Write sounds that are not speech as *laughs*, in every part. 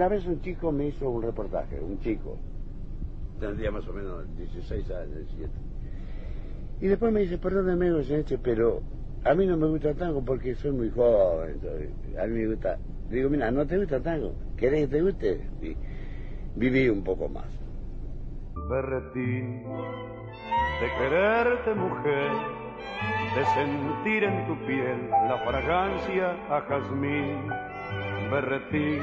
una vez un chico me hizo un reportaje, un chico, tendría más o menos 16 años, 17. Y después me dice, perdóneme, pero a mí no me gusta tango porque soy muy joven. a mí me gusta. Digo, mira, no te gusta tango. ¿Querés que te guste? Y viví un poco más. Berretín, de quererte mujer, de sentir en tu piel la fragancia a jazmín. Berretín,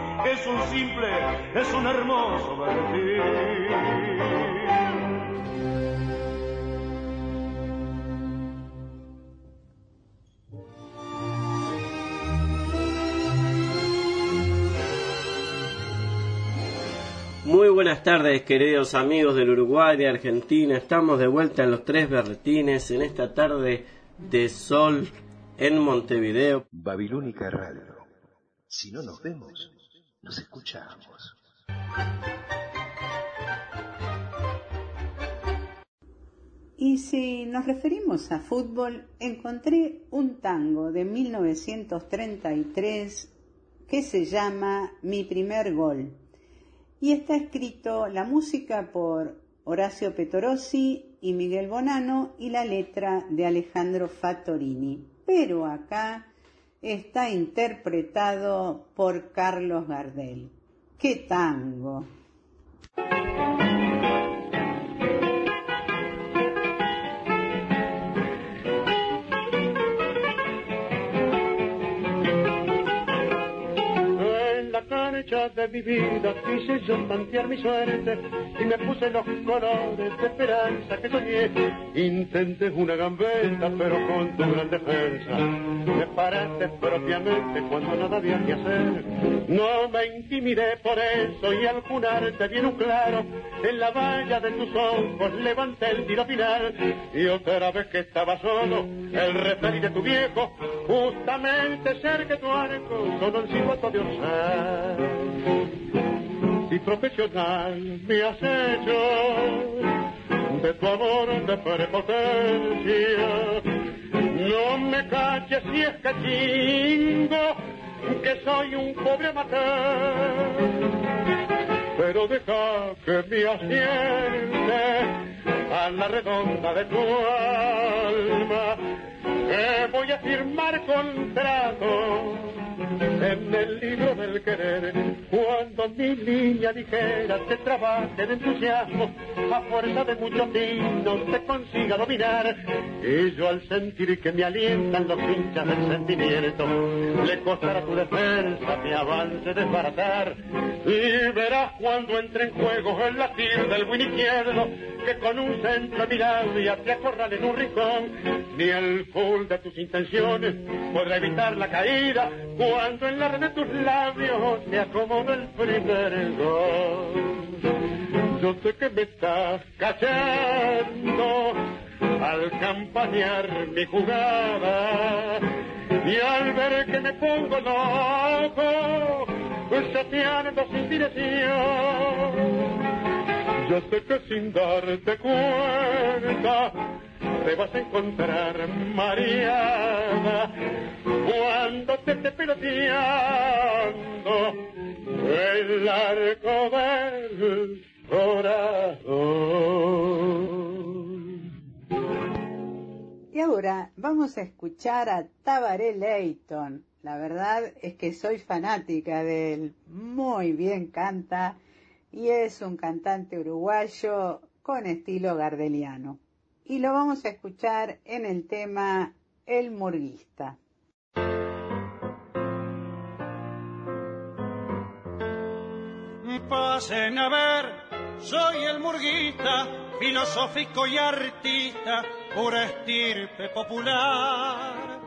es un simple, es un hermoso Muy buenas tardes, queridos amigos del Uruguay, de Argentina. Estamos de vuelta en los tres berretines en esta tarde de sol en Montevideo. Babilónica Radio. Si no nos vemos, nos escuchamos. Y si nos referimos a fútbol, encontré un tango de 1933 que se llama Mi primer gol. Y está escrito la música por Horacio Petorossi y Miguel Bonano y la letra de Alejandro Fattorini. Pero acá está interpretado por Carlos Gardel. ¡Qué tango! De mi vida quise yo tantear mi suerte y me puse los colores de esperanza que soñé. Intenté una gambeta, pero con tu gran defensa me paraste propiamente cuando nada había que hacer. No me intimidé por eso y al punarte bien un claro en la valla de tus ojos levanté el tiro final y otra vez que estaba solo el referí de tu viejo justamente cerca tu arco con el silbato de orsal y profesional me has hecho de tu amor de prepotencia. No me caches si es que chingo que soy un pobre amateur, pero deja que me asiente a la redonda de tu alma, que voy a firmar contrato en el libro del querer. Cuando mi niña dijera que trabaje de entusiasmo, a fuerza de muchos vinos te consiga dominar. Y yo al sentir que me alientan los hinchas del sentimiento, le costará tu defensa mi avance desbaratar. Y verás cuando entre en juego el latir del buen izquierdo, que con un centro de mirada te acorral en un rincón, ni el full de tus intenciones podrá evitar la caída cuando en la red de tus labios me acomodo el primer gol. Yo sé que me estás cachando al campañar mi jugada y al ver que me pongo loco, pues chateando sin dirección. Yo sé que sin darte cuenta te vas a encontrar mareada cuando te esté peloteando el arco del. Y ahora vamos a escuchar a Tabaré Leighton. La verdad es que soy fanática de él. Muy bien canta y es un cantante uruguayo con estilo gardeliano. Y lo vamos a escuchar en el tema El Murguista. Pasen a ver, soy el murguista, filosófico y artista, pura estirpe popular.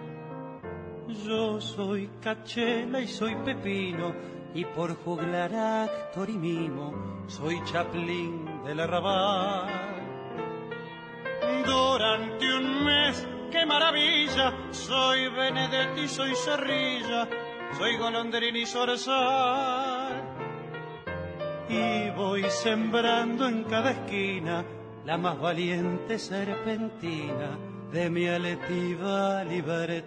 Yo soy cachela y soy pepino, y por juglar actor y mimo, soy chaplín del arrabal. Durante un mes, qué maravilla, soy Benedetti, soy Cerrilla, soy golondrín y zorzal. Y voy sembrando en cada esquina la más valiente serpentina de mi aletiva libertad.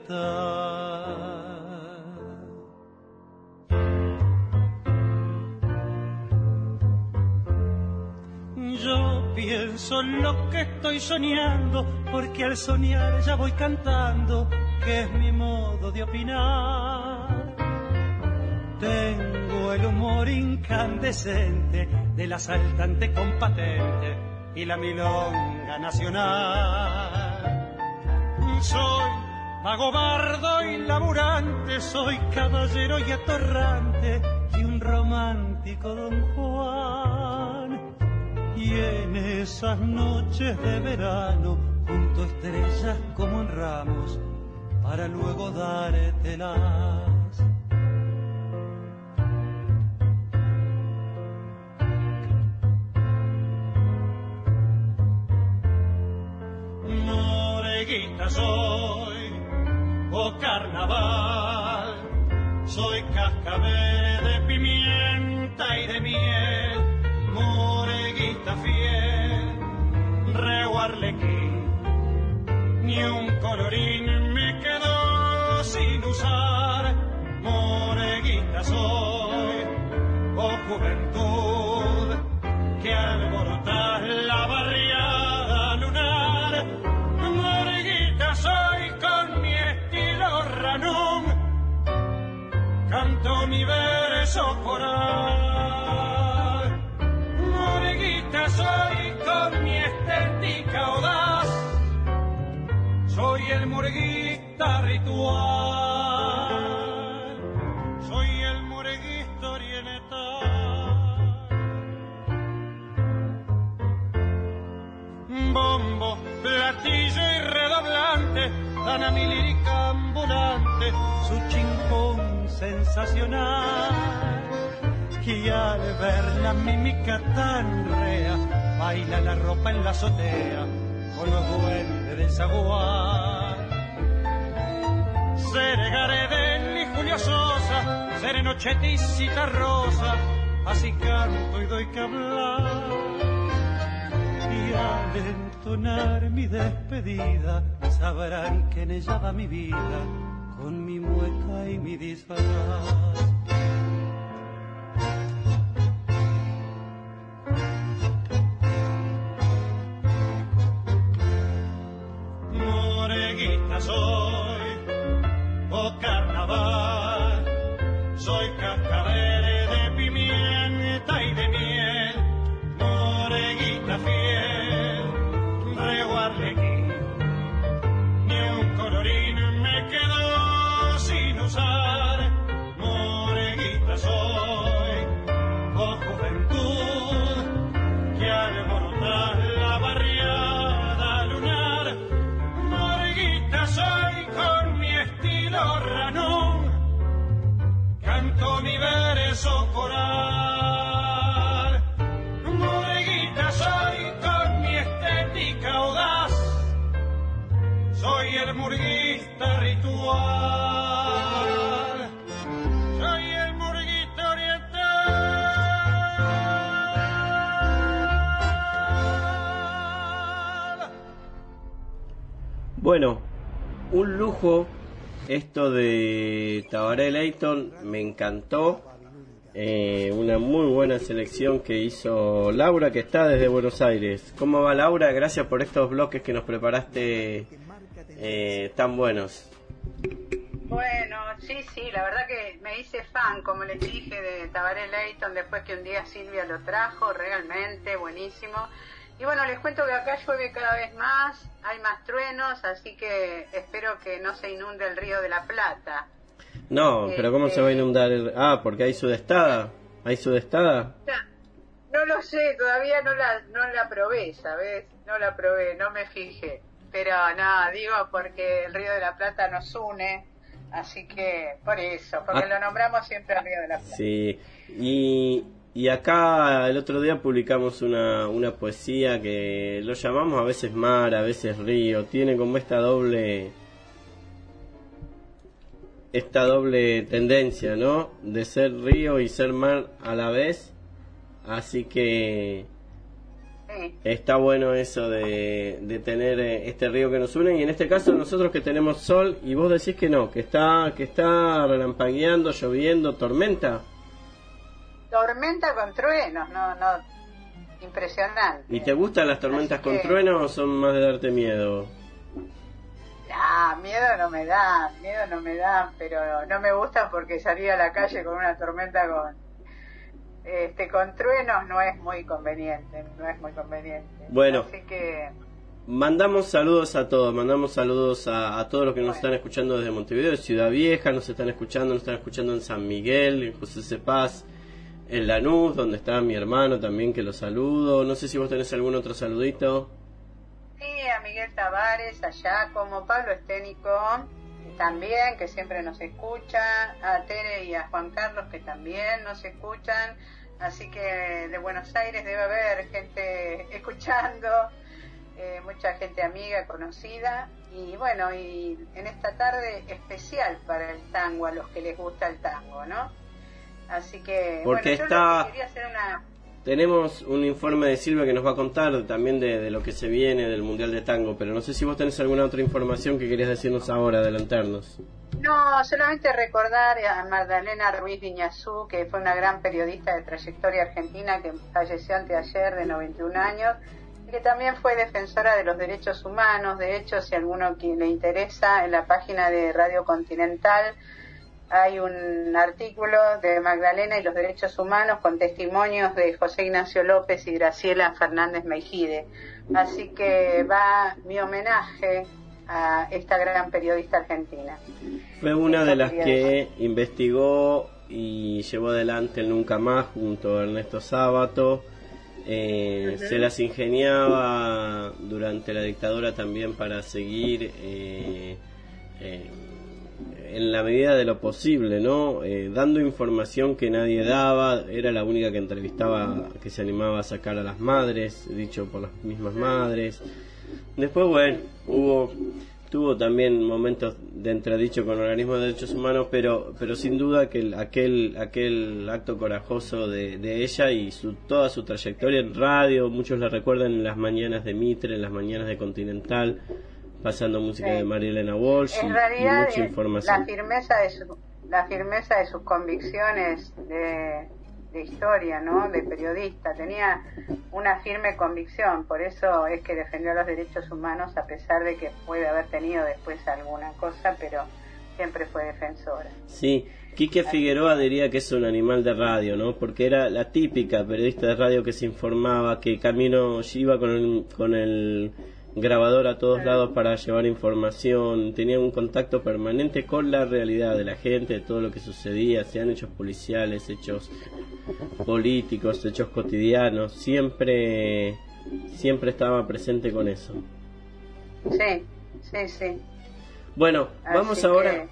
Yo pienso en lo que estoy soñando, porque al soñar ya voy cantando, que es mi modo de opinar. Tengo el humor incandescente de la saltante compatente y la milonga nacional. Soy mago bardo y laburante, soy caballero y atorrante y un romántico don Juan. Y en esas noches de verano, junto estrellas como en ramos, para luego dártelas. A mi lírica ambulante su chimpón sensacional. Y al ver la mímica tan rea, baila la ropa en la azotea con los duendes del zaguán. Seré Gardel y Julio Sosa, seré Nochetti y Cita Rosa, así canto y doy que hablar. Y al entonar mi despedida, sabrán que en ella mi vida, con mi mueca y mi disfraz. Esto de Tabaré Leighton, me encantó. Eh, una muy buena selección que hizo Laura, que está desde Buenos Aires. ¿Cómo va Laura? Gracias por estos bloques que nos preparaste eh, tan buenos. Bueno, sí, sí, la verdad que me hice fan, como les dije, de Tabaré Leighton después que un día Silvia lo trajo, realmente buenísimo. Y bueno, les cuento que acá llueve cada vez más, hay más truenos, así que espero que no se inunde el río de la Plata. No, pero ¿cómo se va a Este- inundar? el- Ah, porque hay sudestada. ¿Hay sudestada? Ya, No lo sé, todavía no la, no la probé, ¿sabes? No la probé, no me fijé. Pero no, digo porque el Río de la Plata nos une, así que por eso, porque Ah. lo nombramos siempre al Río de la Plata. Sí, y, y acá el otro día publicamos una, una poesía que lo llamamos a veces mar, a veces río, tiene como esta doble esta doble tendencia, ¿no? De ser río y ser mar a la vez, así que está bueno eso de, de tener eh, este río que nos une y en este caso nosotros que tenemos sol y vos decís que no, que está que está relampagueando, lloviendo, tormenta. Tormenta con truenos, no, no, impresionante. ¿Y te gustan las tormentas con que- trueno o son más de darte miedo? Ah, miedo no me da, miedo no me da, pero no me gusta porque salir a la calle con una tormenta con este con truenos no es muy conveniente, no es muy conveniente. Bueno. Así que Mandamos saludos a todos, mandamos saludos a, a todos los que nos Bueno. están escuchando desde Montevideo, de Ciudad Vieja, nos están escuchando, nos están escuchando en San Miguel, en José Cepaz, en Lanús, donde está mi hermano también que lo saludo. No sé si vos tenés algún otro saludito. sí, a Miguel Tavares allá como Pablo Esténico también que siempre nos escucha, a Tere y a Juan Carlos que también nos escuchan. Así que de Buenos Aires debe haber gente *laughs* escuchando, eh, mucha gente amiga, conocida. Y bueno, y en esta tarde especial para el tango, a los que les gusta el tango, ¿no? Así que, Porque bueno, está- que hacer una... Tenemos un informe de Silvia que nos va a contar también de, de lo que se viene del Mundial de Tango, pero no sé si vos tenés alguna otra información que querías decirnos ahora, adelantarnos. No, solamente recordar a Magdalena Ruiz Viñazú, que fue una gran periodista de trayectoria argentina que falleció anteayer de 91 años y que también fue defensora de los derechos humanos. De hecho, si a alguno que le interesa, en la página de Radio Continental hay un artículo de Magdalena y los derechos humanos con testimonios de José Ignacio López y Graciela Fernández Meijide. Así que va mi homenaje a esta gran periodista argentina. Fue una de las que investigó y llevó adelante el Nunca Más junto a Ernesto Sábato. Eh, Se las ingeniaba durante la dictadura también para seguir eh, eh, en la medida de lo posible, ¿no? Eh, dando información que nadie daba. Era la única que entrevistaba, que se animaba a sacar a las madres, dicho por las mismas madres. Después, bueno, hubo tuvo también momentos de entredicho con organismos de derechos humanos, pero pero sin duda que el- aquel aquel acto corajoso de, de ella y su toda su trayectoria en radio, muchos la recuerdan en las mañanas de Mitre, en las mañanas de Continental, pasando música Sí. de María Elena Walsh en y realidad mucha es información. la firmeza de su, la firmeza de sus convicciones de, de historia no de periodista tenía una firme convicción por eso es que defendió los derechos humanos a pesar de que puede haber tenido después alguna cosa pero siempre fue defensora Sí, Quique Figueroa diría que es un animal de radio, ¿no? Porque era la típica periodista de radio que se informaba, que camino iba con el, con el grabador a todos lados para llevar información, tenía un contacto permanente con la realidad de la gente, de todo lo que sucedía, sean hechos policiales, hechos políticos, hechos cotidianos, siempre siempre estaba presente con eso. sí sí sí Bueno, Así vamos que- ahora,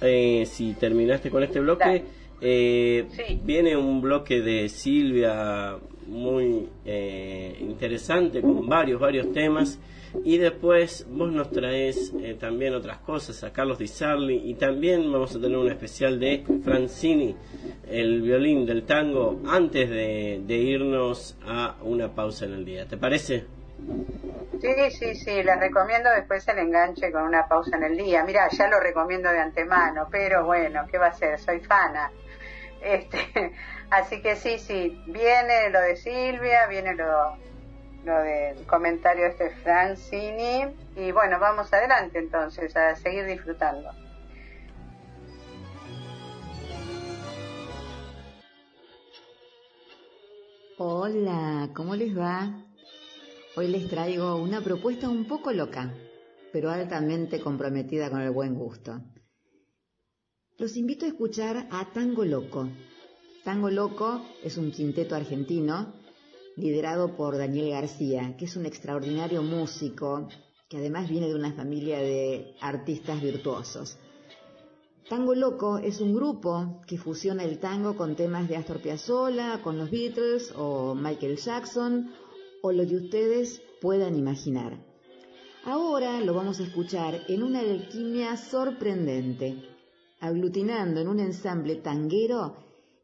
eh, si terminaste con este bloque. Eh, Viene un bloque de Silvia muy eh, interesante con varios, varios temas. Y después vos nos traes eh, también otras cosas, a Carlos Di Sarli, y también vamos a tener un especial de Francini, el violín del tango, antes de, de irnos a una pausa en el día. ¿Te parece? Sí, sí, sí, les recomiendo después el enganche con una pausa en el día. Mira, ya lo recomiendo de antemano, pero bueno, ¿qué va a ser? Soy fana. Este, *laughs* así que sí, sí, viene lo de Silvia, viene lo, lo del comentario este Francini y bueno, vamos adelante entonces a seguir disfrutando. Hola, ¿cómo les va? Hoy les traigo una propuesta un poco loca, pero altamente comprometida con el buen gusto. Los invito a escuchar a Tango Loco. Tango Loco es un quinteto argentino liderado por Daniel García, que es un extraordinario músico que además viene de una familia de artistas virtuosos. Tango Loco es un grupo que fusiona el tango con temas de Astor Piazzolla, con los Beatles o Michael Jackson o lo que ustedes puedan imaginar. Ahora lo vamos a escuchar en una alquimia sorprendente aglutinando en un ensamble tanguero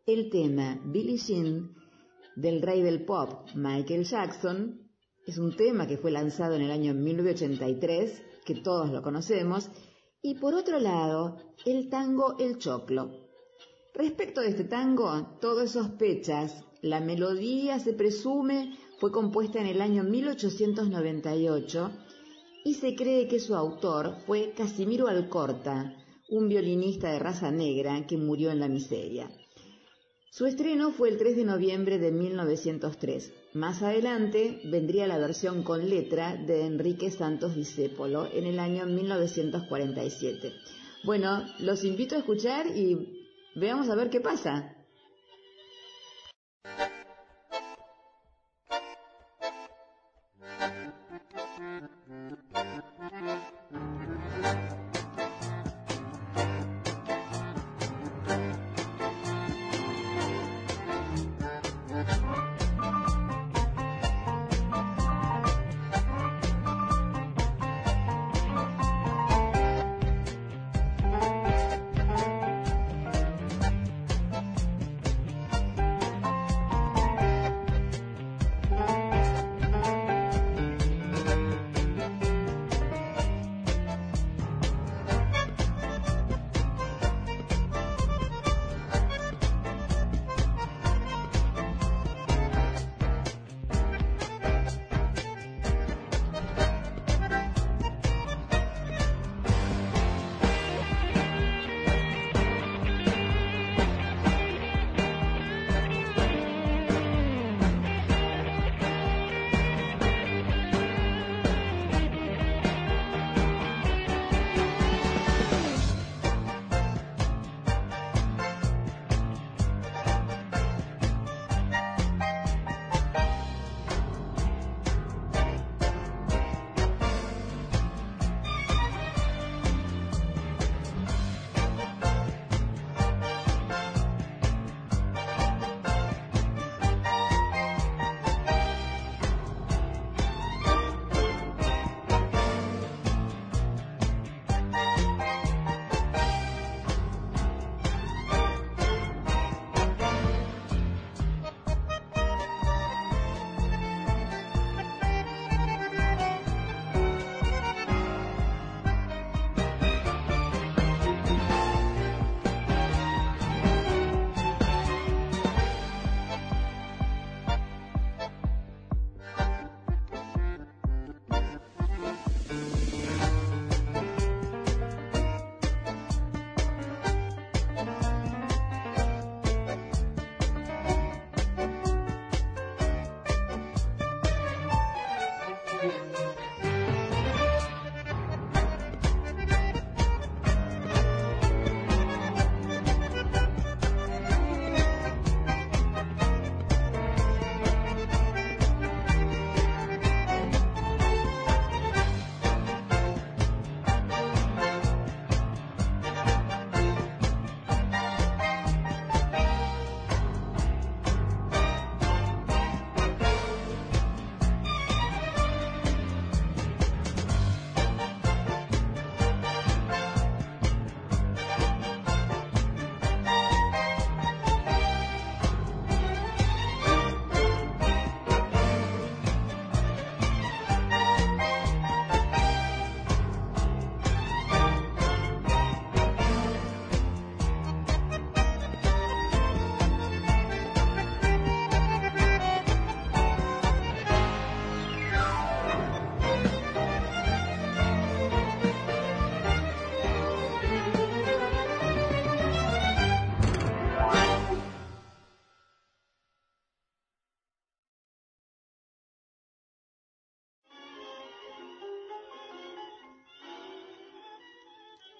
el tema Billie Jean del rey del pop Michael Jackson. Es un tema que fue lanzado en el año 1983, que todos lo conocemos. Y por otro lado, el tango El Choclo. Respecto de este tango, todo es sospechas. La melodía, se presume, fue compuesta en el año 1898 y se cree que su autor fue Casimiro Alcorta, un violinista de raza negra que murió en la miseria. Su estreno fue el 3 de noviembre de 1903. Más adelante vendría la versión con letra de Enrique Santos Discépolo en el año 1947. Bueno, los invito a escuchar y veamos a ver qué pasa.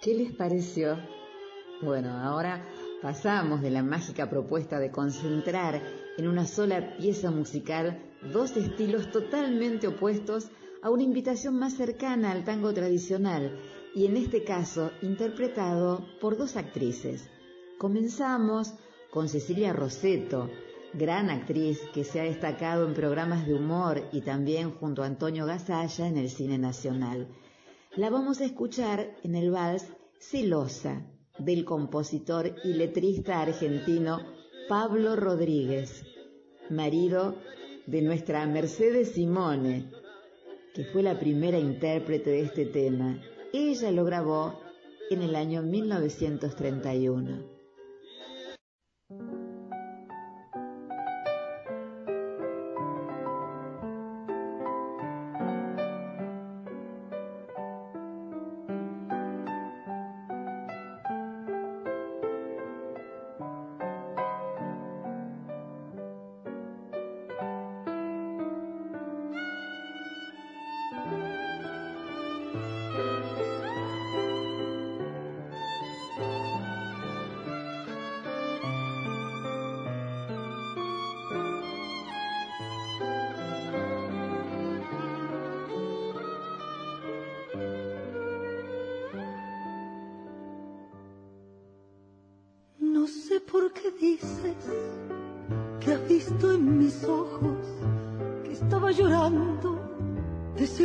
¿Qué les pareció? Bueno, ahora pasamos de la mágica propuesta de concentrar en una sola pieza musical dos estilos totalmente opuestos a una invitación más cercana al tango tradicional y en este caso interpretado por dos actrices. Comenzamos con Cecilia Roseto, gran actriz que se ha destacado en programas de humor y también junto a Antonio Gasalla en el cine nacional. La vamos a escuchar en el vals Celosa del compositor y letrista argentino Pablo Rodríguez, marido de nuestra Mercedes Simone, que fue la primera intérprete de este tema. Ella lo grabó en el año 1931.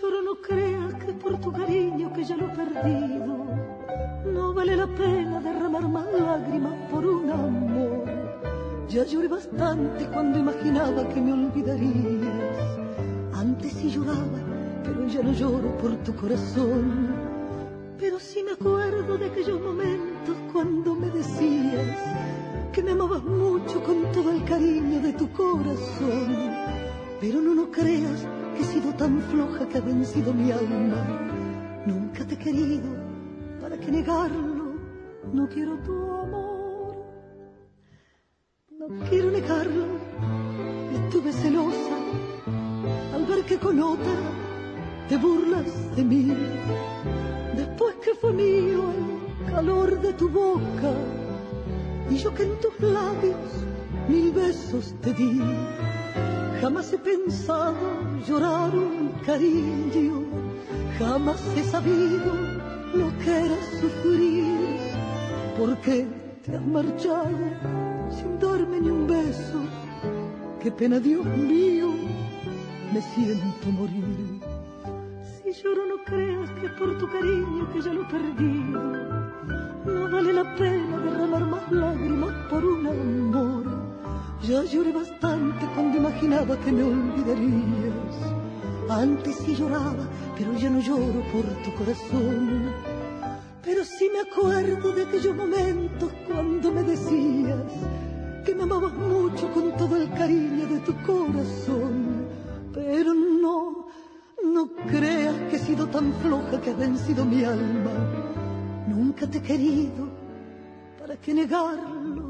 Lloro no creas que por tu cariño que ya lo he perdido, no vale la pena derramar más lágrimas por un amor. Ya lloré bastante cuando imaginaba que me olvidarías. Antes sí lloraba pero ya no lloro por tu corazón. Pero sí me acuerdo de aquellos momentos cuando me decías que me amabas mucho con todo el cariño de tu corazón. Pero no, no creas que he sido tan floja que ha vencido mi alma. Nunca te he querido, ¿para qué negarlo? No quiero tu amor. No quiero negarlo, estuve celosa al ver que con otra te burlas de mí. Después que fue mío el calor de tu boca y yo que en tus labios mil besos te di. Jamás he pensado llorar un cariño, jamás he sabido lo que era sufrir, porque te has marchado sin darme ni un beso. Qué pena, Dios mío, me siento morir lloro no creas que por tu cariño que ya lo perdí. No vale la pena derramar más lágrimas por un amor. Ya lloré bastante que me olvidarías. Antes sí lloraba, pero ya no lloro por tu corazón. Pero sí me acuerdo de aquellos momentos cuando me decías que me amabas mucho con todo el cariño de tu corazón. Pero no, no creas que he sido tan floja que ha vencido mi alma. Nunca te he querido, ¿para qué negarlo?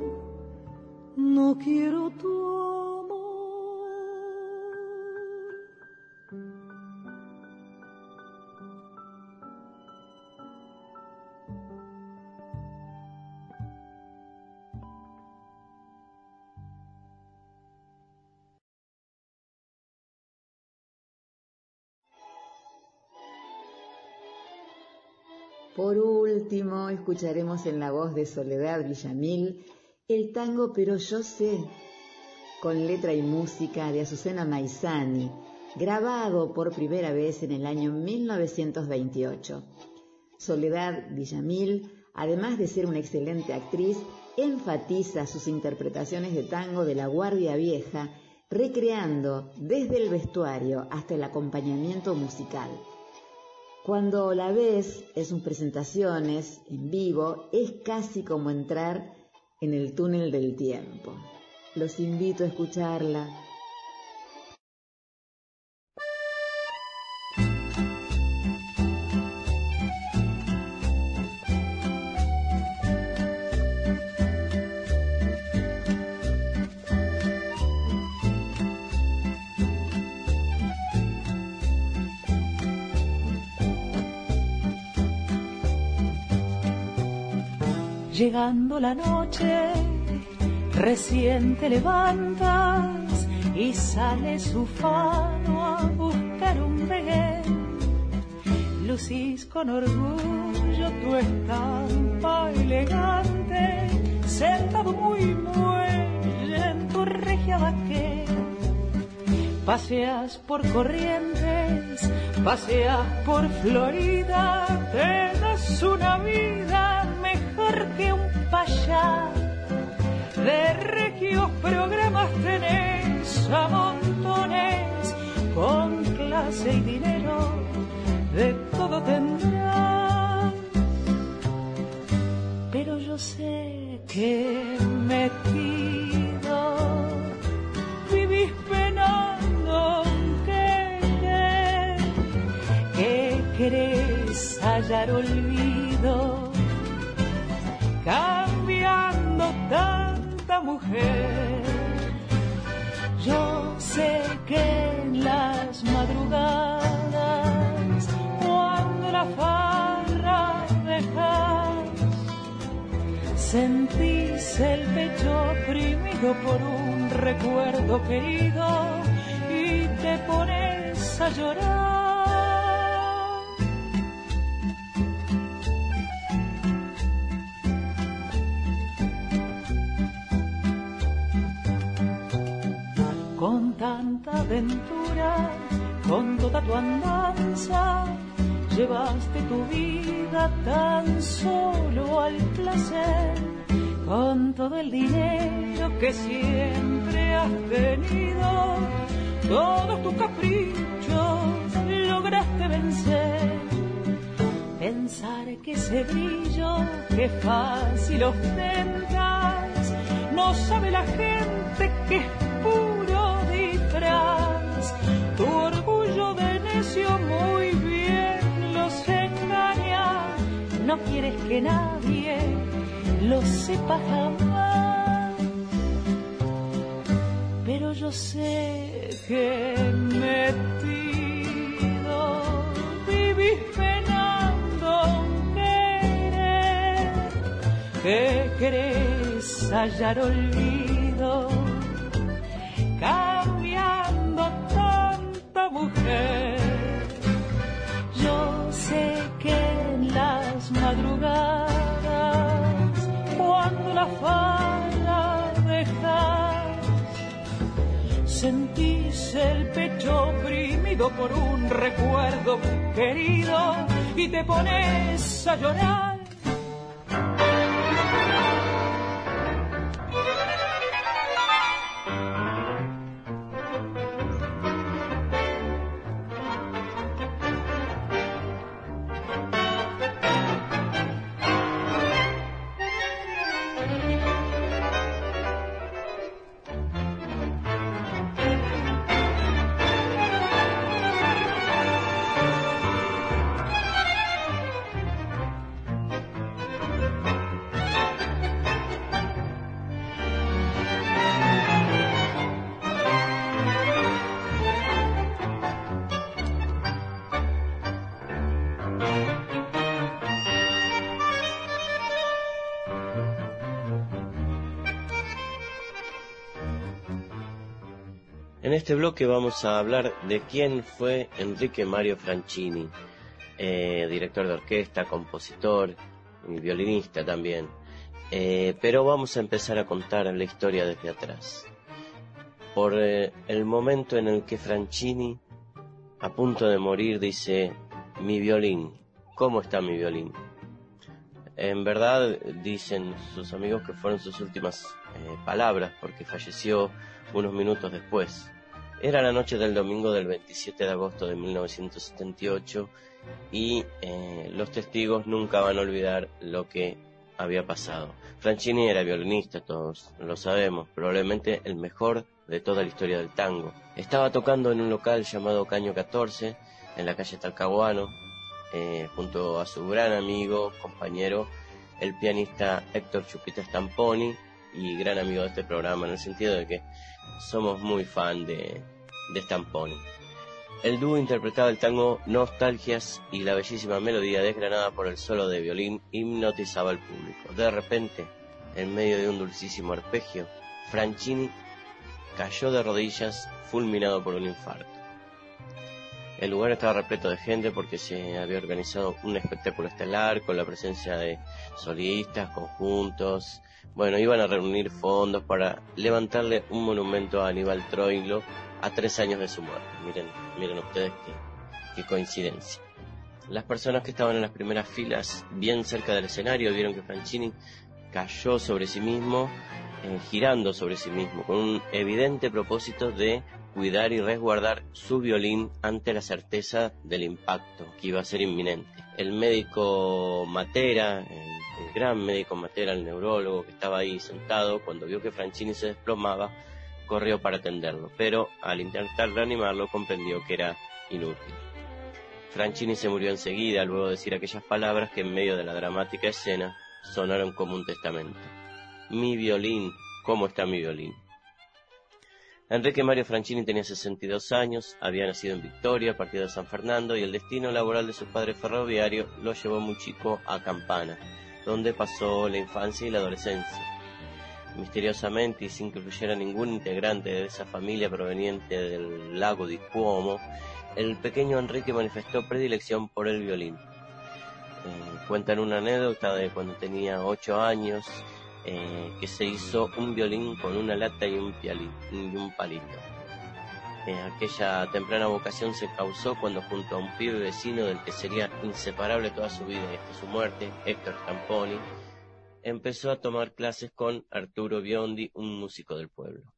No quiero tu escucharemos en la voz de Soledad Villamil el tango Pero yo sé, con letra y música de Azucena Maizani, grabado por primera vez en el año 1928. Soledad Villamil, además de ser una excelente actriz, enfatiza sus interpretaciones de tango de la Guardia Vieja, recreando desde el vestuario hasta el acompañamiento musical. Cuando la ves en sus presentaciones en vivo, es casi como entrar en el túnel del tiempo. Los invito a escucharla Llegando la noche, recién te levantas y sale su fano a buscar un bebé. Lucís con orgullo tu estampa elegante, sentado muy muelle en tu regia vaquera. Paseas por corrientes, paseas por Florida, te das una vida que un payá. De regios programas tenés a montones, con clase y dinero, de todo tendrás. Pero yo sé que metido vivís penando que, que querés hallar olvido cambiando tanta mujer. Yo sé que en las madrugadas, cuando la farra dejas, sentís el pecho oprimido por un recuerdo querido y te pones a llorar tanta aventura, con toda tu andanza, llevaste tu vida tan solo al placer, con todo el dinero que siempre has tenido, todos tus caprichos lograste vencer. Pensar que ese brillo que fácil ostentas, no sabe la gente que es puro muy bien los engaña. No quieres que nadie lo sepa jamás. Pero yo sé que metido vivís penando querer, que querés hallar olvido cambiando tanta mujer. Sé que en las madrugadas, cuando la fala dejas, sentís el pecho oprimido por un recuerdo querido y te pones a llorar En este bloque vamos a hablar de quién fue Enrique Mario Franchini, eh, director de orquesta, compositor y violinista también. Eh, pero vamos a empezar a contar la historia desde atrás. Por eh, el momento en el que Franchini, a punto de morir, dice, mi violín, ¿cómo está mi violín? En verdad, dicen sus amigos que fueron sus últimas palabras, porque falleció unos minutos después Era la noche del domingo del 27 de agosto de 1978 y eh, los testigos nunca van a olvidar lo que había pasado. Franchini era violinista, todos lo sabemos, probablemente el mejor de toda la historia del tango. Estaba tocando en un local llamado Caño 14, en la calle Talcahuano, eh, junto a su gran amigo, compañero, el pianista Héctor Chupita Stamponi, y gran amigo de este programa, en el sentido de que somos muy fan de, de Stamponi. El dúo interpretaba el tango Nostalgias y la bellísima melodía desgranada por el solo de violín hipnotizaba al público. De repente, en medio de un dulcísimo arpegio, Franchini cayó de rodillas fulminado por un infarto. El lugar estaba repleto de gente porque se había organizado un espectáculo estelar con la presencia de solistas, conjuntos. Bueno, iban a reunir fondos para levantarle un monumento a Aníbal Troilo a tres años de su muerte. Miren, miren ustedes qué, coincidencia. Las personas que estaban en las primeras filas, bien cerca del escenario, vieron que Franchini cayó sobre sí mismo, eh, girando sobre sí mismo, con un evidente propósito de cuidar y resguardar su violín ante la certeza del impacto que iba a ser inminente. El médico Matera, el, gran médico Matera, el neurólogo que estaba ahí sentado, cuando vio que Franchini se desplomaba, corrió para atenderlo, pero al intentar reanimarlo comprendió que era inútil. Franchini se murió enseguida luego de decir aquellas palabras que en medio de la dramática escena sonaron como un testamento. Mi violín, ¿cómo está mi violín? Enrique Mario Franchini tenía 62 años, había nacido en Victoria, partido de San Fernando, y el destino laboral de su padre ferroviario lo llevó muy chico a Campana, donde pasó la infancia y la adolescencia. Misteriosamente y sin que fluyera ningún integrante de esa familia proveniente del lago de Cuomo, el pequeño Enrique manifestó predilección por el violín. Eh, cuentan una anécdota de cuando tenía 8 años, eh, que se hizo un violín con una lata y un, palito. Eh, aquella temprana vocación se causó cuando junto a un pibe vecino del que sería inseparable toda su vida y hasta su muerte, Héctor Camponi, empezó a tomar clases con Arturo Biondi, un músico del pueblo.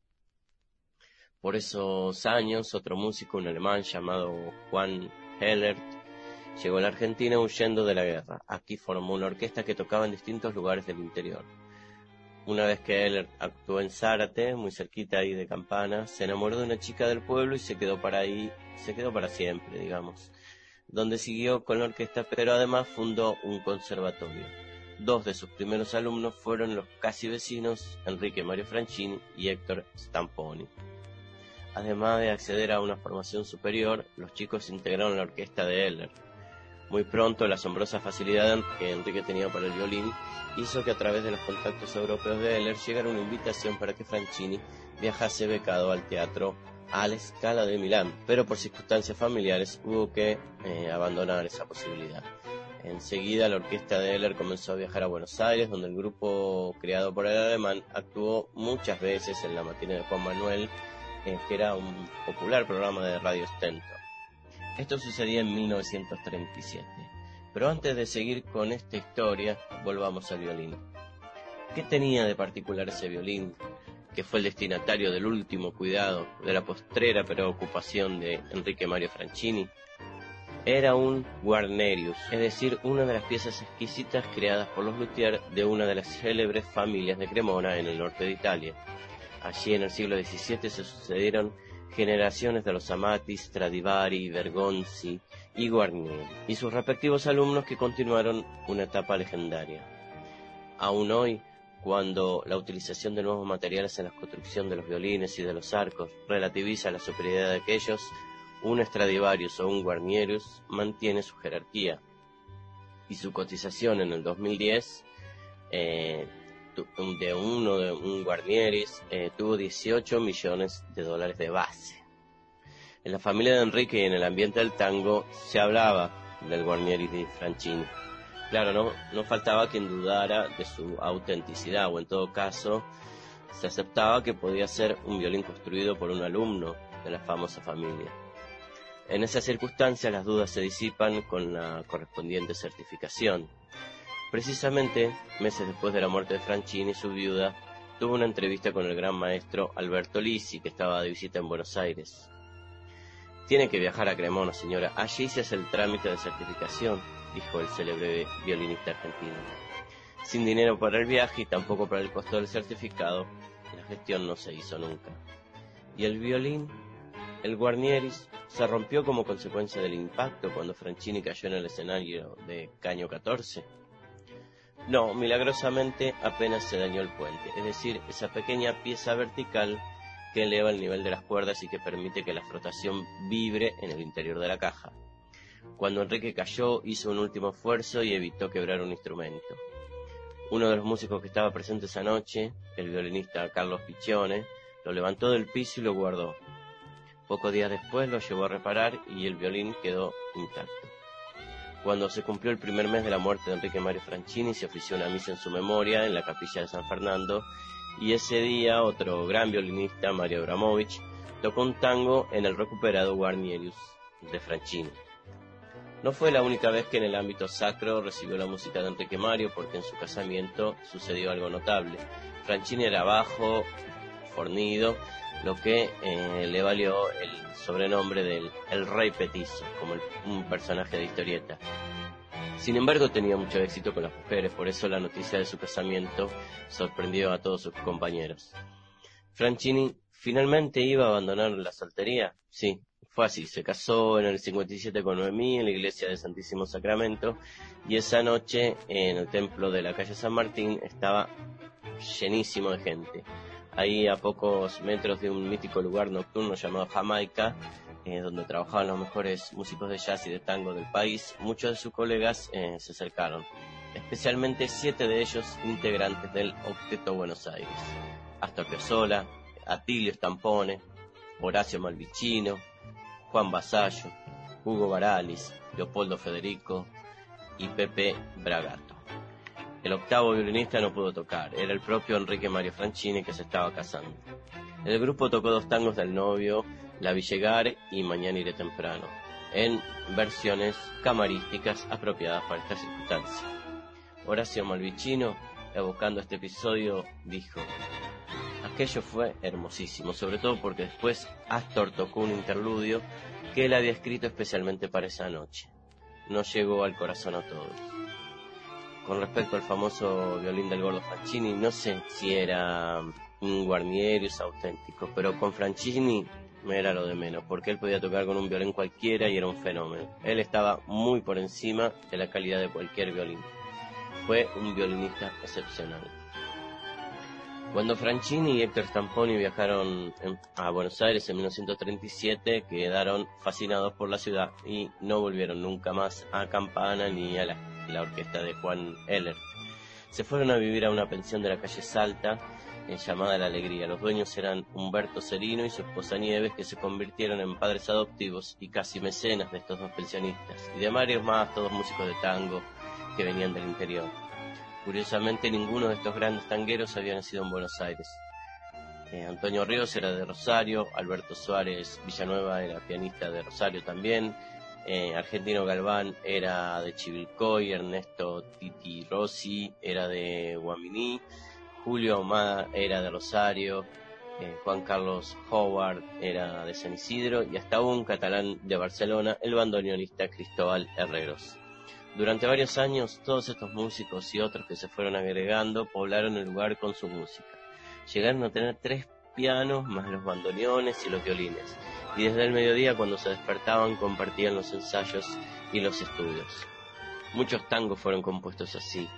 Por esos años, otro músico, un alemán llamado Juan Hellert, llegó a la Argentina huyendo de la guerra. Aquí formó una orquesta que tocaba en distintos lugares del interior. Una vez que Hellert actuó en Zárate, muy cerquita ahí de Campana, se enamoró de una chica del pueblo y se quedó para ahí, se quedó para siempre, digamos, donde siguió con la orquesta, pero además fundó un conservatorio. Dos de sus primeros alumnos fueron los casi vecinos Enrique Mario Franchini y Héctor Stamponi. Además de acceder a una formación superior, los chicos integraron la orquesta de Heller. Muy pronto la asombrosa facilidad que Enrique tenía para el violín hizo que a través de los contactos europeos de Heller llegara una invitación para que Franchini viajase becado al teatro a la escala de Milán, pero por circunstancias familiares hubo que eh, abandonar esa posibilidad. Enseguida la orquesta de Heller comenzó a viajar a Buenos Aires, donde el grupo creado por el alemán actuó muchas veces en la matina de Juan Manuel, eh, que era un popular programa de radio Stento. Esto sucedía en 1937. Pero antes de seguir con esta historia, volvamos al violín. ¿Qué tenía de particular ese violín, que fue el destinatario del último cuidado, de la postrera preocupación de Enrique Mario Franchini? Era un Guarnerius, es decir, una de las piezas exquisitas creadas por los luthiers de una de las célebres familias de Cremona en el norte de Italia. Allí en el siglo XVII se sucedieron generaciones de los Amati, Stradivari, Bergonzi y Guarnieri, y sus respectivos alumnos que continuaron una etapa legendaria. Aún hoy, cuando la utilización de nuevos materiales en la construcción de los violines y de los arcos relativiza la superioridad de aquellos, un Stradivarius o un Guarnierius mantiene su jerarquía y su cotización en el 2010 eh, de uno de un Guarnieris eh, tuvo 18 millones de dólares de base. En la familia de Enrique y en el ambiente del tango se hablaba del Guarnieris de Franchini. Claro, no, no faltaba quien dudara de su autenticidad o en todo caso se aceptaba que podía ser un violín construido por un alumno de la famosa familia. En esas circunstancias las dudas se disipan con la correspondiente certificación. Precisamente, meses después de la muerte de Franchini, su viuda tuvo una entrevista con el gran maestro Alberto Lisi, que estaba de visita en Buenos Aires. Tiene que viajar a Cremona, señora. Allí se hace el trámite de certificación, dijo el célebre violinista argentino. Sin dinero para el viaje y tampoco para el costo del certificado, la gestión no se hizo nunca. ¿Y el violín? El Guarnieris se rompió como consecuencia del impacto cuando Franchini cayó en el escenario de Caño 14. No, milagrosamente apenas se dañó el puente, es decir, esa pequeña pieza vertical que eleva el nivel de las cuerdas y que permite que la frotación vibre en el interior de la caja. Cuando Enrique cayó, hizo un último esfuerzo y evitó quebrar un instrumento. Uno de los músicos que estaba presente esa noche, el violinista Carlos Piccione, lo levantó del piso y lo guardó. Pocos días después lo llevó a reparar y el violín quedó intacto. Cuando se cumplió el primer mes de la muerte de Enrique Mario Franchini, se ofició una misa en su memoria en la capilla de San Fernando y ese día otro gran violinista, Mario Abramovich, tocó un tango en el recuperado Guarnierius de Franchini. No fue la única vez que en el ámbito sacro recibió la música de Enrique Mario, porque en su casamiento sucedió algo notable. Franchini era bajo, fornido, lo que eh, le valió el sobrenombre del el Rey Petizo, como un personaje de historieta. Sin embargo, tenía mucho éxito con las mujeres, por eso la noticia de su casamiento sorprendió a todos sus compañeros. Franchini finalmente iba a abandonar la soltería. Sí, fue así. Se casó en el 57 con Noemí en la iglesia de Santísimo Sacramento y esa noche en el templo de la calle San Martín estaba llenísimo de gente. Ahí a pocos metros de un mítico lugar nocturno llamado Jamaica, eh, donde trabajaban los mejores músicos de jazz y de tango del país, muchos de sus colegas eh, se acercaron, especialmente siete de ellos integrantes del Octeto Buenos Aires. Astor Piazzolla, Atilio Stampone, Horacio Malvicino, Juan Basallo, Hugo Baralis, Leopoldo Federico y Pepe Bragato. El octavo violinista no pudo tocar, era el propio Enrique Mario Franchini que se estaba casando. El grupo tocó dos tangos del novio la vi llegar y Mañana iré temprano, en versiones camarísticas apropiadas para esta circunstancia. Horacio Malvicino, evocando este episodio, dijo, aquello fue hermosísimo, sobre todo porque después Astor tocó un interludio que él había escrito especialmente para esa noche. No llegó al corazón a todos. Con respecto al famoso violín del gordo Franchini, no sé si era un Guarnierius auténtico, pero con Franchini era lo de menos, porque él podía tocar con un violín cualquiera y era un fenómeno. Él estaba muy por encima de la calidad de cualquier violín. Fue un violinista excepcional. Cuando Franchini y Héctor Stamponi viajaron a Buenos Aires en 1937, quedaron fascinados por la ciudad y no volvieron nunca más a Campana ni a la, la orquesta de Juan Eller. Se fueron a vivir a una pensión de la calle Salta llamada La Alegría. Los dueños eran Humberto Serino y su esposa Nieves, que se convirtieron en padres adoptivos y casi mecenas de estos dos pensionistas, y de varios más, todos músicos de tango que venían del interior. Curiosamente, ninguno de estos grandes tangueros había nacido en Buenos Aires. Eh, Antonio Ríos era de Rosario, Alberto Suárez Villanueva era pianista de Rosario también, eh, Argentino Galván era de Chivilcoy, Ernesto Titi Rossi era de Guaminí, Julio Ahumada era de Rosario, eh, Juan Carlos Howard era de San Isidro y hasta un catalán de Barcelona, el bandoneonista Cristóbal Herreros. Durante varios años, todos estos músicos y otros que se fueron agregando poblaron el lugar con su música. Llegaron a tener tres pianos más los bandoneones y los violines, y desde el mediodía cuando se despertaban compartían los ensayos y los estudios. Muchos tangos fueron compuestos así,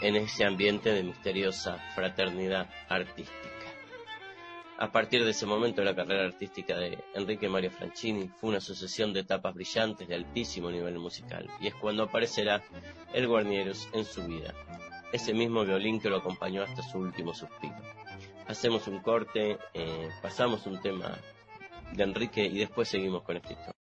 en ese ambiente de misteriosa fraternidad artística. A partir de ese momento la carrera artística de Enrique Mario Franchini fue una sucesión de etapas brillantes de altísimo nivel musical, y es cuando aparecerá el Guarnieros en su vida, ese mismo violín que lo acompañó hasta su último suspiro. Hacemos un corte, eh, pasamos un tema de Enrique y después seguimos con esta historia.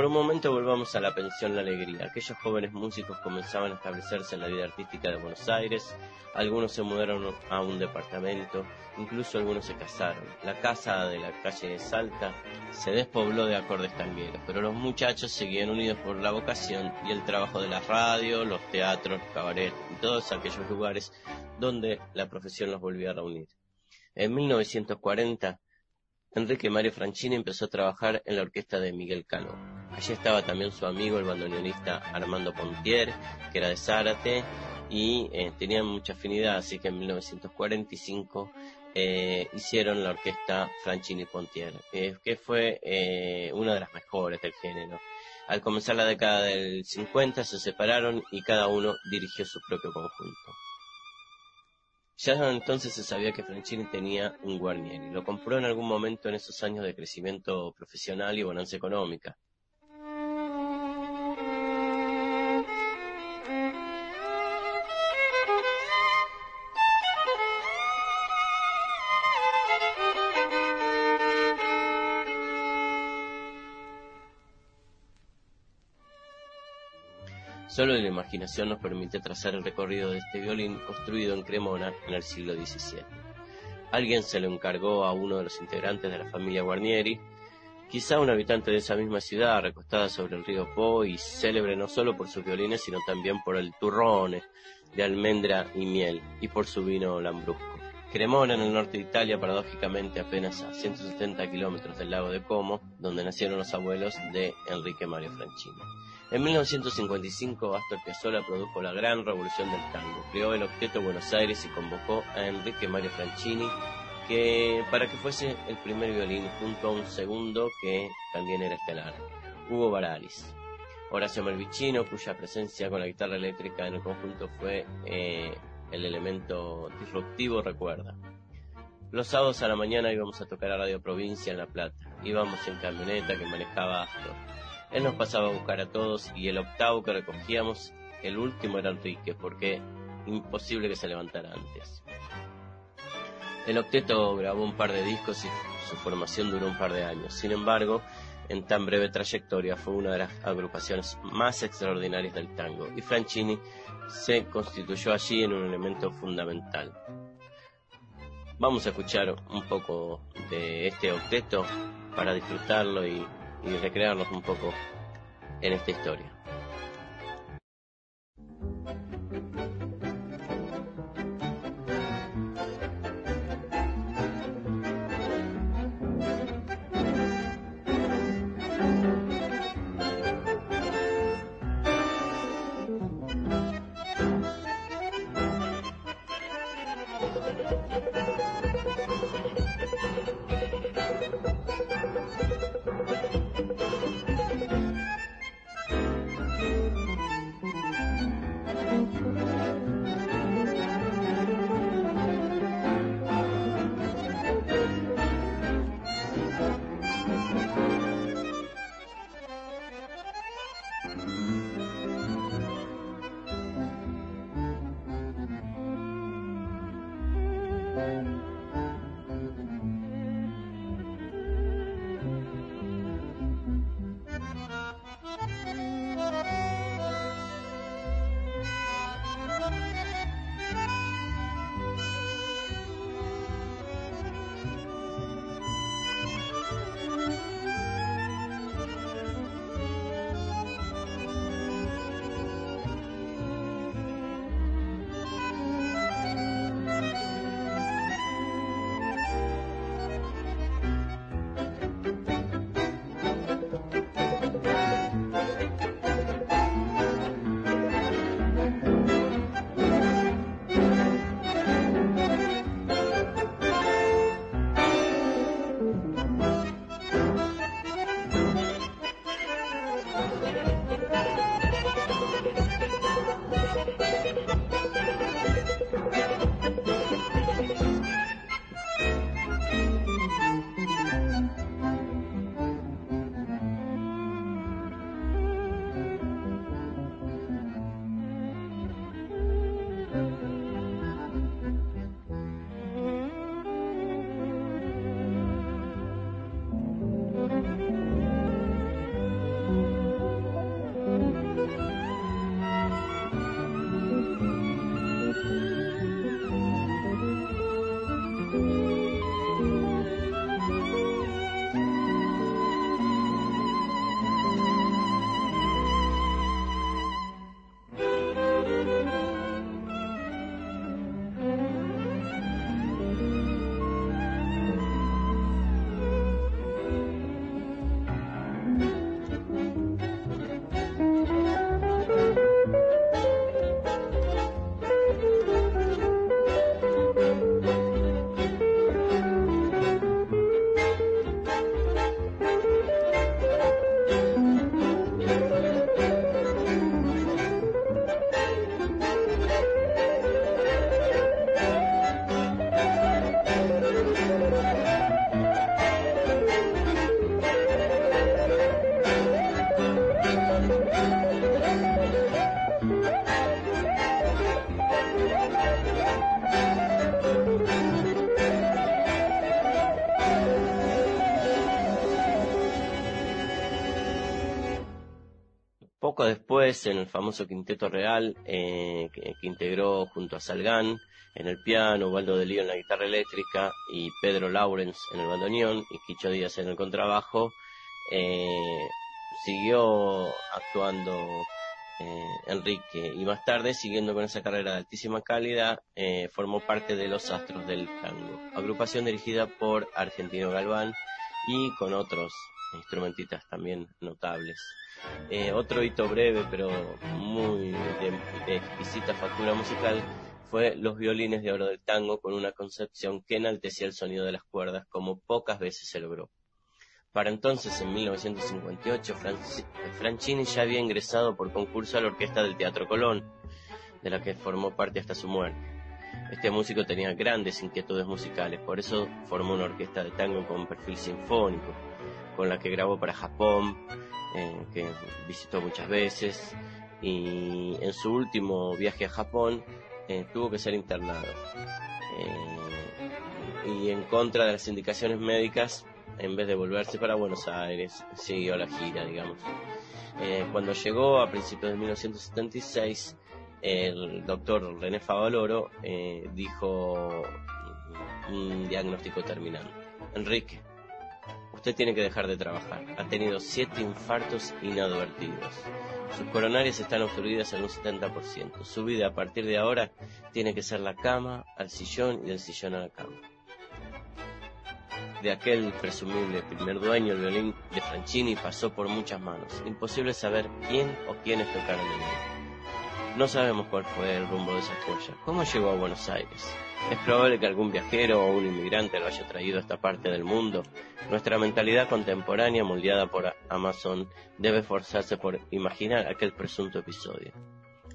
Por un momento volvamos a la pensión La Alegría. Aquellos jóvenes músicos comenzaban a establecerse en la vida artística de Buenos Aires, algunos se mudaron a un departamento, incluso algunos se casaron. La casa de la calle de Salta se despobló de acordes tangueros, pero los muchachos seguían unidos por la vocación y el trabajo de la radio, los teatros, los cabarets y todos aquellos lugares donde la profesión los volvía a reunir. En 1940, Enrique Mario Franchini empezó a trabajar en la orquesta de Miguel Caló. Allí estaba también su amigo, el bandoneonista Armando Pontier, que era de Zárate, y eh, tenían mucha afinidad, así que en 1945 eh, hicieron la orquesta Franchini Pontier, que fue eh, una de las mejores del género. Al comenzar la década del 50 se separaron y cada uno dirigió su propio conjunto. Ya entonces se sabía que Franchini tenía un Guarnieri. Lo compró en algún momento en esos años de crecimiento profesional y bonanza económica. Solo la imaginación nos permite trazar el recorrido de este violín construido en Cremona en el siglo XVII. Alguien se lo encargó a uno de los integrantes de la familia Guarnieri, quizá un habitante de esa misma ciudad, recostada sobre el río Po y célebre no solo por sus violines, sino también por el turrone de almendra y miel y por su vino lambrusco. Cremona, en el norte de Italia, paradójicamente apenas a 170 kilómetros del lago de Como, donde nacieron los abuelos de Enrique Mario Franchini. En 1955 Astor Piazzolla produjo la gran revolución del tango, creó el Octeto Buenos Aires y convocó a Enrique Mario Franchini que, para que fuese el primer violín junto a un segundo que también era estelar, Hugo Baralis. Horacio Melvicino, cuya presencia con la guitarra eléctrica en el conjunto fue eh, el elemento disruptivo, recuerda. Los sábados a la mañana íbamos a tocar a Radio Provincia en La Plata. Íbamos en camioneta que manejaba Astor. Él nos pasaba a buscar a todos y el octavo que recogíamos, el último era Enrique, porque imposible que se levantara antes. El octeto grabó un par de discos y su formación duró un par de años. Sin embargo, en tan breve trayectoria fue una de las agrupaciones más extraordinarias del tango y Franchini se constituyó allí en un elemento fundamental. Vamos a escuchar un poco de este octeto para disfrutarlo y y recrearnos un poco en esta historia. En el famoso Quinteto Real, eh, que, integró junto a Salgán en el piano, Waldo de Lío en la guitarra eléctrica y Pedro Lawrence en el bandoneón y Quicho Díaz en el contrabajo, eh, siguió actuando eh, Enrique y más tarde, siguiendo con esa carrera de altísima calidad, formó parte de Los Astros del Tango, agrupación dirigida por Argentino Galván y con otros instrumentistas también notables. Eh, otro hito breve, pero muy de, exquisita factura musical, fue los violines de oro del tango con una concepción que enaltecía el sonido de las cuerdas como pocas veces se logró. Para entonces, en 1958, Franchini ya había ingresado por concurso a la orquesta del Teatro Colón, de la que formó parte hasta su muerte. Este músico tenía grandes inquietudes musicales, por eso formó una orquesta de tango con perfil sinfónico, con la que grabó para Japón, eh, que visitó muchas veces, y en su último viaje a Japón eh, tuvo que ser internado. Eh, y en contra de las indicaciones médicas, en vez de volverse para Buenos Aires, siguió la gira, digamos. cuando llegó a principios de 1976, el doctor René Favaloro dijo un diagnóstico terminal. Enrique, Usted tiene que dejar de trabajar. Ha tenido siete infartos inadvertidos. Sus coronarias están obstruidas en un 70%. Su vida a partir de ahora tiene que ser la cama al sillón y del sillón a la cama. De aquel presumible primer dueño, el violín de Franchini pasó por muchas manos. Imposible saber quién o quiénes tocaron en él. No sabemos cuál fue el rumbo de esa joya. ¿Cómo llegó a Buenos Aires? Es probable que algún viajero o un inmigrante lo haya traído a esta parte del mundo. Nuestra mentalidad contemporánea, moldeada por Amazon, debe forzarse por imaginar aquel presunto episodio.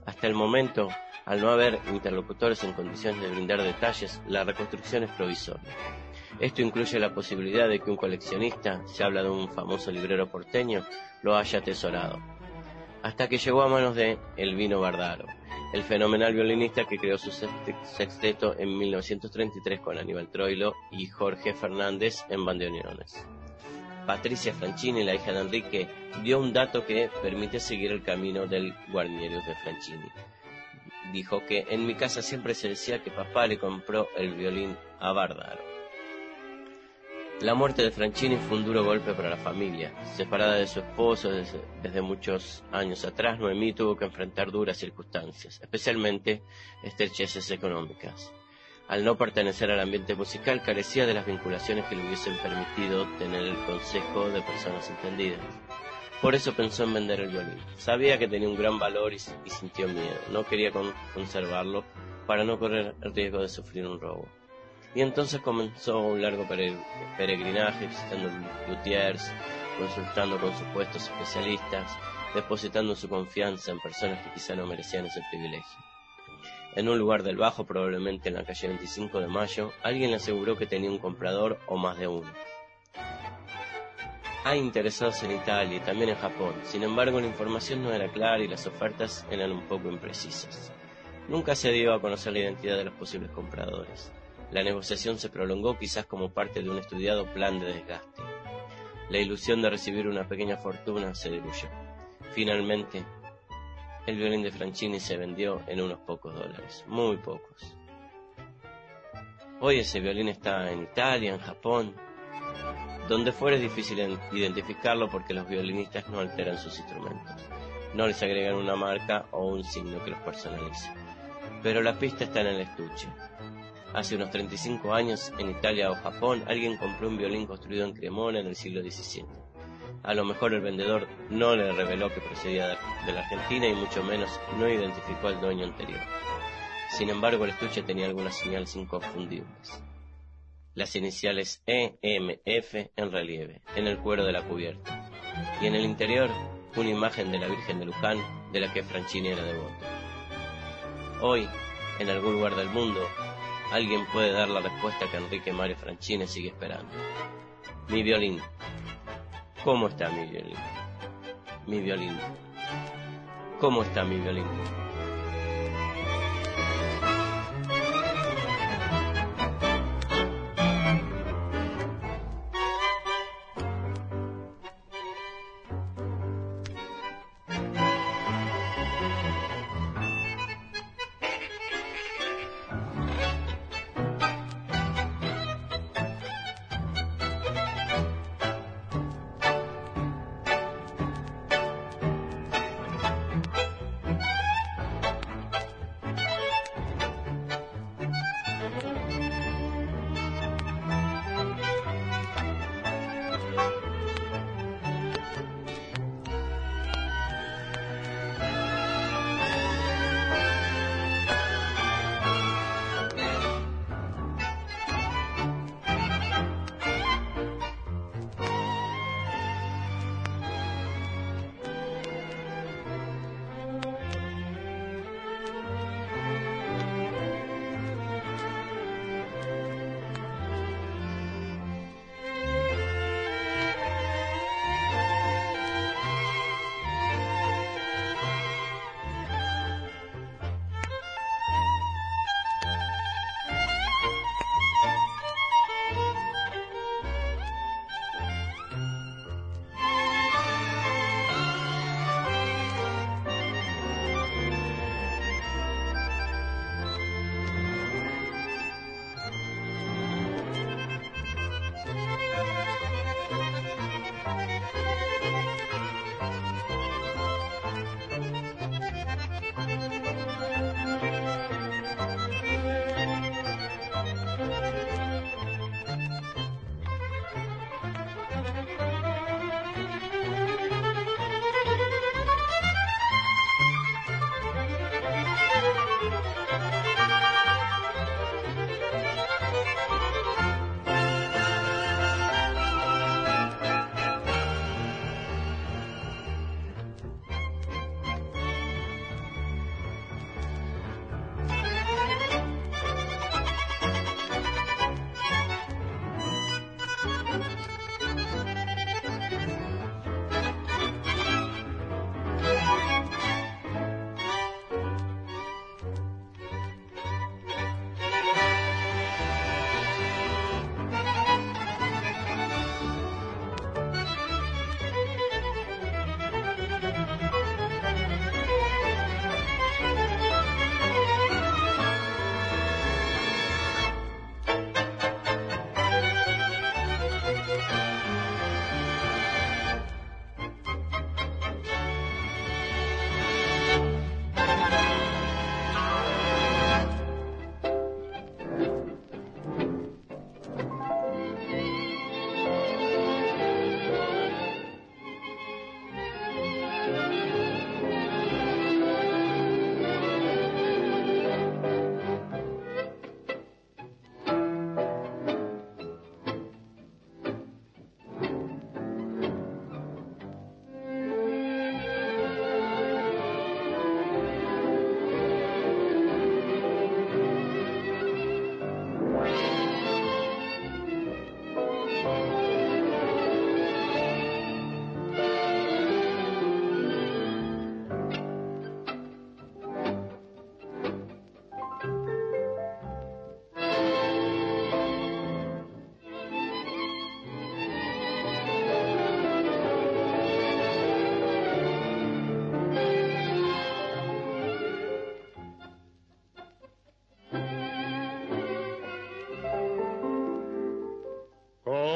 Hasta el momento, al no haber interlocutores en condiciones de brindar detalles, la reconstrucción es provisoria. Esto incluye la posibilidad de que un coleccionista, se habla de un famoso librero porteño, lo haya atesorado. Hasta que llegó a manos de Elvino Bardaro, el fenomenal violinista que creó su sexteto en 1933 con Aníbal Troilo y Jorge Fernández en bandoneones. Patricia Franchini, la hija de Enrique, dio un dato que permite seguir el camino del Guarnierius de Franchini. Dijo que en mi casa siempre se decía que papá le compró el violín a Bardaro. La muerte de Franchini fue un duro golpe para la familia. Separada de su esposo desde, muchos años atrás, Noemí tuvo que enfrentar duras circunstancias, especialmente estrecheces económicas. Al no pertenecer al ambiente musical, carecía de las vinculaciones que le hubiesen permitido tener el consejo de personas entendidas. Por eso pensó en vender el violín. Sabía que tenía un gran valor y, y sintió miedo. No quería conservarlo para no correr el riesgo de sufrir un robo. Y entonces comenzó un largo peregrinaje visitando luthiers, consultando con supuestos especialistas, depositando su confianza en personas que quizá no merecían ese privilegio. En un lugar del Bajo, probablemente en la calle 25 de Mayo, alguien le aseguró que tenía un comprador o más de uno. Hay interesados en Italia y también en Japón, sin embargo la información no era clara y las ofertas eran un poco imprecisas. Nunca se dio a conocer la identidad de los posibles compradores. La negociación se prolongó quizás como parte de un estudiado plan de desgaste. La ilusión de recibir una pequeña fortuna se diluyó. Finalmente, el violín de Franchini se vendió en unos pocos dólares, muy pocos. Hoy ese violín está en Italia, en Japón, donde fuera es difícil identificarlo porque los violinistas no alteran sus instrumentos, no les agregan una marca o un signo que los personalice. Pero la pista está en el estuche, Hace unos 35 años, en Italia o Japón, alguien compró un violín construido en Cremona en el siglo XVII. A lo mejor el vendedor no le reveló que procedía de la Argentina y mucho menos no identificó al dueño anterior. Sin embargo, el estuche tenía algunas señales inconfundibles. Las iniciales E, M, F en relieve, en el cuero de la cubierta. Y en el interior, una imagen de la Virgen de Luján, de la que Franchini era devoto. Hoy, en algún lugar del mundo, Alguien puede dar la respuesta que Enrique Mario Franchini sigue esperando. Mi violín. ¿Cómo está mi violín? Mi violín. ¿Cómo está mi violín?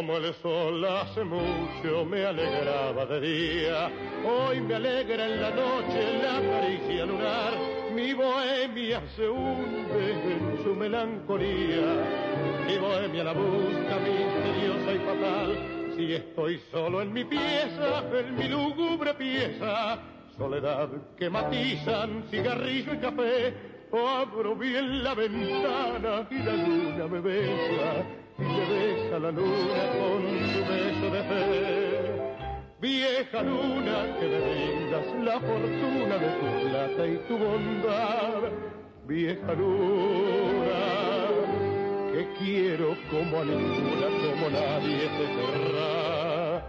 Como el sol hace mucho me alegraba de día, hoy me alegra en la noche la caricia lunar, mi bohemia se hunde en su melancolía, mi bohemia la busca misteriosa y fatal, si estoy solo en mi pieza, en mi lúgubre pieza, soledad que matizan cigarrillo y café, abro bien la ventana y la luna me besa me besa la luna con su beso de fe. Vieja luna que me brindas la fortuna de tu plata y tu bondad. Vieja luna que quiero como a ninguna, como nadie te querrá.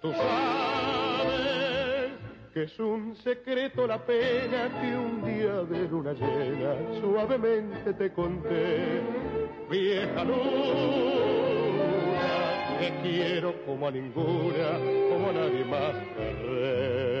Tú sabes que es un secreto la pena que un día de luna llena suavemente te conté vieja luna, te quiero como a ninguna, como a nadie más querré.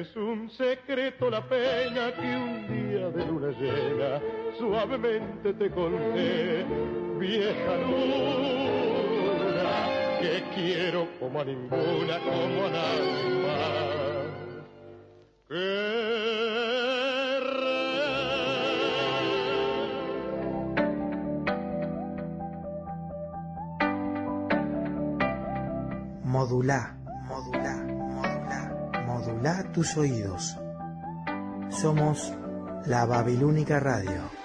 Es un secreto la pena que un día de luna llena suavemente te conté, vieja luna, que quiero como a ninguna, como a nadie más. Modulá, modulá tus oídos. Somos la Babilónica Radio.